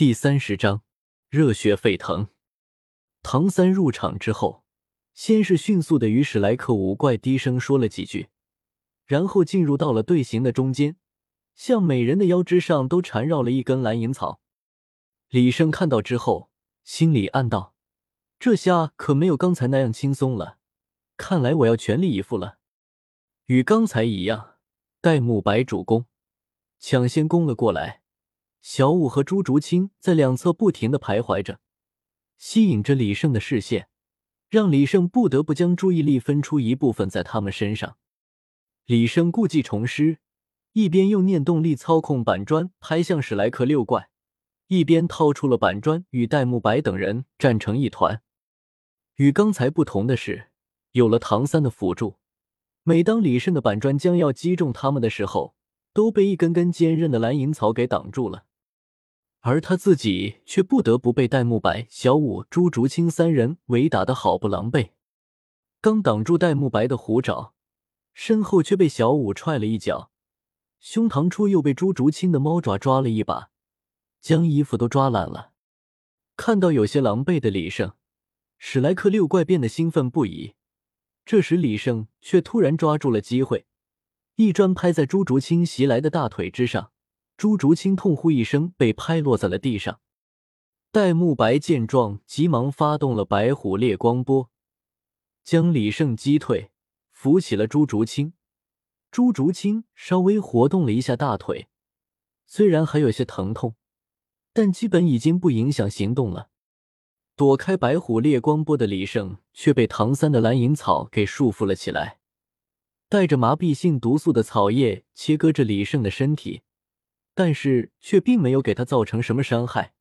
第三十章，热血沸腾。唐三入场之后，先是迅速的与史莱克五怪低声说了几句，然后进入到了队形的中间，向每人的腰肢上都缠绕了一根蓝银草。李胜看到之后，心里暗道：这下可没有刚才那样轻松了，看来我要全力以赴了。与刚才一样，戴沐白主攻，抢先攻了过来。小五和朱竹清在两侧不停的徘徊着，吸引着李胜的视线，让李胜不得不将注意力分出一部分在他们身上。李胜故技重施，一边用念动力操控板砖拍向史莱克六怪，一边掏出了板砖与戴沐白等人战成一团。与刚才不同的是，有了唐三的辅助，每当李胜的板砖将要击中他们的时候，都被一根根坚韧的蓝银草给挡住了。而他自己却不得不被戴沐白、小舞、朱竹清三人围打得好不狼狈。刚挡住戴沐白的虎爪，身后却被小舞踹了一脚，胸膛处又被朱竹清的猫爪抓了一把，将衣服都抓烂了。看到有些狼狈的李胜，史莱克六怪变得兴奋不已。这时李胜却突然抓住了机会，一砖拍在朱竹清袭来的大腿之上。朱竹清痛呼一声，被拍落在了地上。戴沐白见状，急忙发动了白虎烈光波，将李胜击退，扶起了朱竹清。朱竹清稍微活动了一下大腿，虽然还有些疼痛，但基本已经不影响行动了。躲开白虎烈光波的李胜却被唐三的蓝银草给束缚了起来，带着麻痹性毒素的草叶切割着李胜的身体。但是却并没有给他造成什么伤害。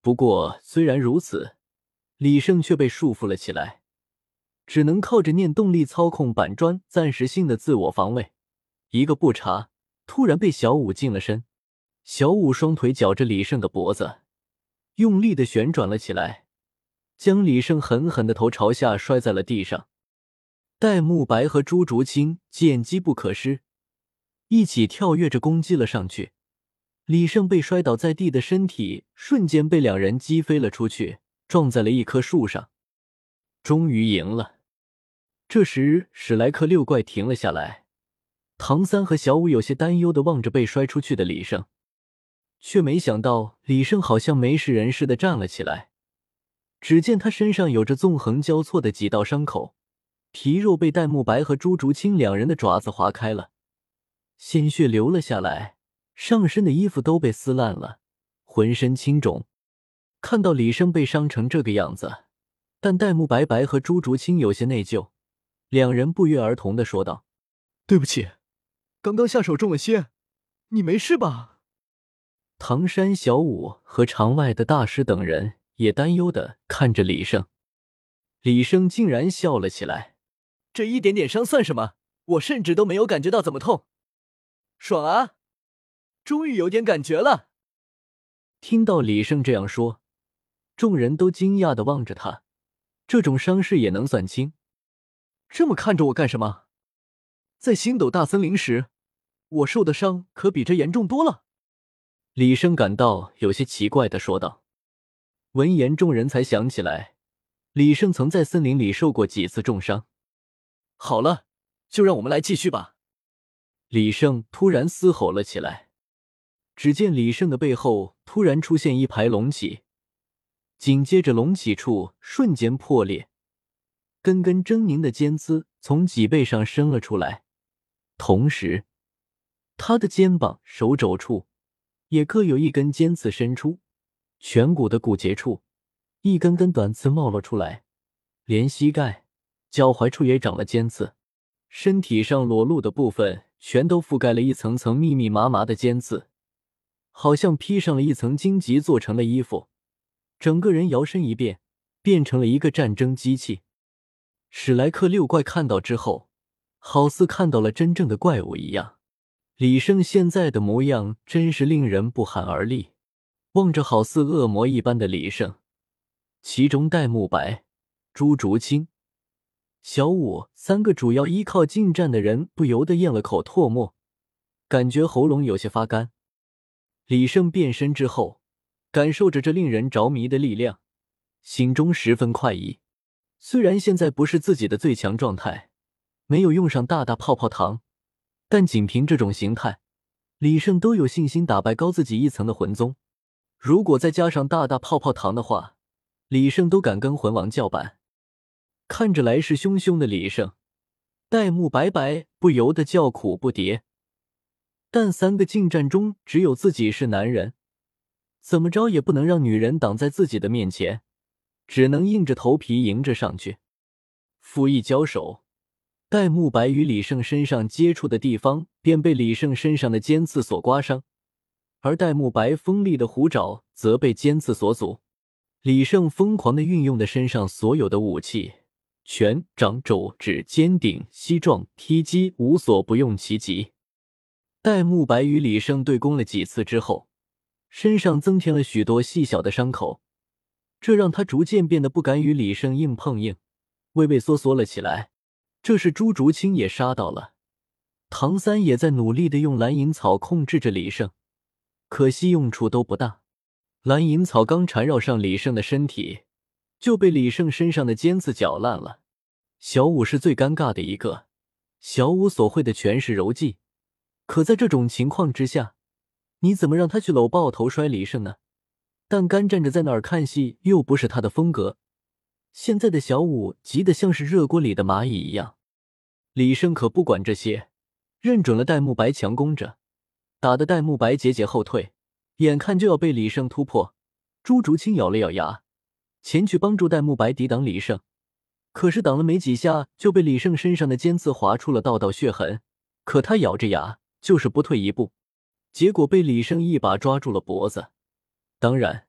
不过虽然如此，李胜却被束缚了起来，只能靠着念动力操控板砖，暂时性的自我防卫。一个不察，突然被小五近了身。小五双腿绞着李胜的脖子，用力的旋转了起来，将李胜狠狠的头朝下摔在了地上。戴沐白和朱竹清见机不可失，一起跳跃着攻击了上去。李胜被摔倒在地的身体瞬间被两人击飞了出去，撞在了一棵树上。终于赢了。这时，史莱克六怪停了下来。唐三和小五有些担忧的望着被摔出去的李胜，却没想到李胜好像没事人似的站了起来。只见他身上有着纵横交错的几道伤口，皮肉被戴沐白和朱竹清两人的爪子划开了，鲜血流了下来。上身的衣服都被撕烂了，浑身青肿。看到李胜被伤成这个样子，但戴沐白白和朱竹清有些内疚，两人不约而同的说道：“对不起，刚刚下手重了些，你没事吧？”唐山小五和场外的大师等人也担忧的看着李胜。李胜竟然笑了起来：“这一点点伤算什么？我甚至都没有感觉到怎么痛，爽啊！”终于有点感觉了。听到李胜这样说，众人都惊讶的望着他。这种伤势也能算轻？这么看着我干什么？在星斗大森林时，我受的伤可比这严重多了。李胜感到有些奇怪的说道。闻言，众人才想起来，李胜曾在森林里受过几次重伤。好了，就让我们来继续吧。李胜突然嘶吼了起来。只见李胜的背后突然出现一排隆起，紧接着隆起处瞬间破裂，根根狰狞的尖刺从脊背上伸了出来，同时，他的肩膀、手肘处也各有一根尖刺伸出，颧骨的骨节处一根根短刺冒了出来，连膝盖、脚踝处也长了尖刺，身体上裸露的部分全都覆盖了一层层密密麻麻的尖刺。好像披上了一层荆棘做成的衣服，整个人摇身一变，变成了一个战争机器。史莱克六怪看到之后，好似看到了真正的怪物一样。李胜现在的模样真是令人不寒而栗。望着好似恶魔一般的李胜，其中戴沐白、朱竹清、小五三个主要依靠近战的人不由得咽了口唾沫，感觉喉咙有些发干。李胜变身之后，感受着这令人着迷的力量，心中十分快意。虽然现在不是自己的最强状态，没有用上大大泡泡糖，但仅凭这种形态，李胜都有信心打败高自己一层的魂宗。如果再加上大大泡泡糖的话，李胜都敢跟魂王叫板。看着来势汹汹的李胜，戴沐白白不由得叫苦不迭。但三个近战中，只有自己是男人，怎么着也不能让女人挡在自己的面前，只能硬着头皮迎着上去。甫一交手，戴沐白与李胜身上接触的地方，便被李胜身上的尖刺所刮伤，而戴沐白锋利的虎爪则被尖刺所阻。李胜疯狂的运用的身上所有的武器，拳、掌、肘、指、尖顶、膝撞、踢击，无所不用其极。戴沐白与李胜对攻了几次之后，身上增添了许多细小的伤口，这让他逐渐变得不敢与李胜硬碰硬，畏畏缩缩了起来。这时，朱竹清也杀到了，唐三也在努力的用蓝银草控制着李胜，可惜用处都不大。蓝银草刚缠绕上李胜的身体，就被李胜身上的尖刺搅烂了。小五是最尴尬的一个，小五所会的全是柔技。可在这种情况之下，你怎么让他去搂抱头摔李胜呢？但干站着在那儿看戏又不是他的风格。现在的小五急得像是热锅里的蚂蚁一样。李胜可不管这些，认准了戴沐白强攻着，打得戴沐白节节后退，眼看就要被李胜突破。朱竹清咬了咬牙，前去帮助戴沐白抵挡李胜，可是挡了没几下，就被李胜身上的尖刺划出了道道血痕。可他咬着牙。就是不退一步，结果被李胜一把抓住了脖子。当然，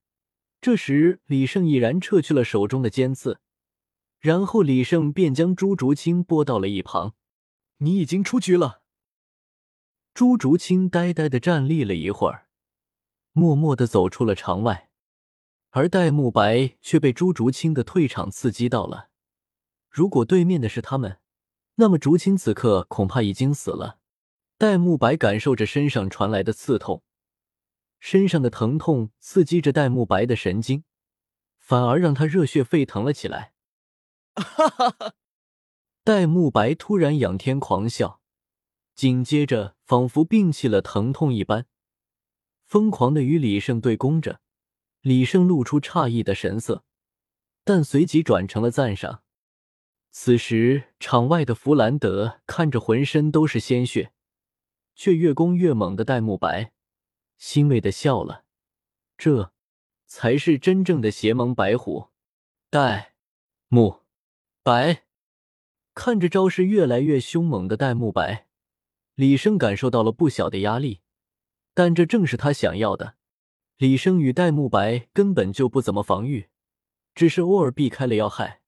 这时李胜已然撤去了手中的尖刺，然后李胜便将朱竹清拨到了一旁。你已经出局了。朱竹清呆呆的站立了一会儿，默默的走出了场外，而戴沐白却被朱竹清的退场刺激到了。如果对面的是他们，那么竹清此刻恐怕已经死了。戴沐白感受着身上传来的刺痛，身上的疼痛刺激着戴沐白的神经，反而让他热血沸腾了起来。哈哈哈！戴沐白突然仰天狂笑，紧接着仿佛摒弃了疼痛一般，疯狂的与李胜对攻着。李胜露出诧异的神色，但随即转成了赞赏。此时场外的弗兰德看着浑身都是鲜血。却越攻越猛的戴沐白，欣慰的笑了。这才是真正的邪盟白虎。戴沐白看着招式越来越凶猛的戴沐白，李生感受到了不小的压力。但这正是他想要的。李生与戴沐白根本就不怎么防御，只是偶尔避开了要害。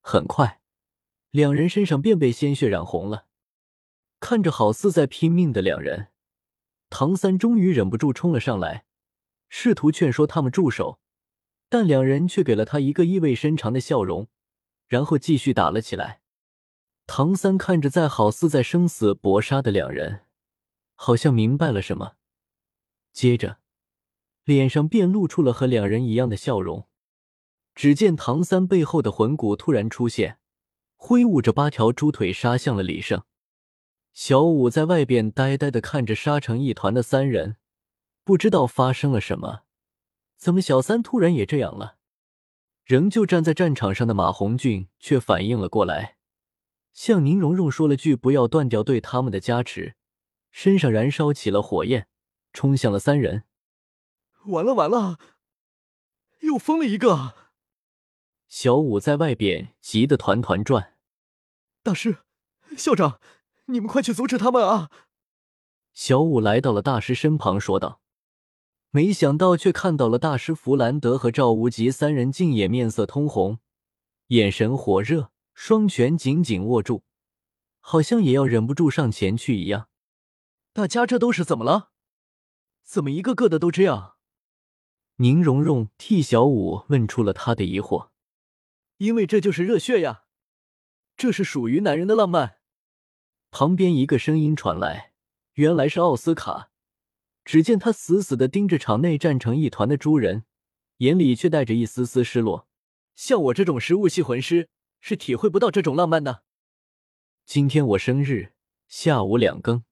很快，两人身上便被鲜血染红了。看着好似在拼命的两人，唐三终于忍不住冲了上来，试图劝说他们住手，但两人却给了他一个意味深长的笑容，然后继续打了起来。唐三看着在好似在生死搏杀的两人，好像明白了什么，接着脸上便露出了和两人一样的笑容。只见唐三背后的魂骨突然出现，挥舞着八条猪腿杀向了李胜。小五在外边呆呆的看着杀成一团的三人，不知道发生了什么。怎么小三突然也这样了？仍旧站在战场上的马红俊却反应了过来，向宁荣荣说了句“不要断掉对他们的加持”，身上燃烧起了火焰，冲向了三人。完了完了，又疯了一个！小五在外边急得团团转。大师，校长。你们快去阻止他们啊！小五来到了大师身旁，说道。没想到却看到了大师弗兰德和赵无极三人，竟也面色通红，眼神火热，双拳紧紧握住，好像也要忍不住上前去一样。大家这都是怎么了？怎么一个个的都这样？宁荣荣替小五问出了他的疑惑。因为这就是热血呀，这是属于男人的浪漫。旁边一个声音传来，原来是奥斯卡。只见他死死的盯着场内战成一团的猪人，眼里却带着一丝丝失落。像我这种食物系魂师，是体会不到这种浪漫的。今天我生日，下午两更。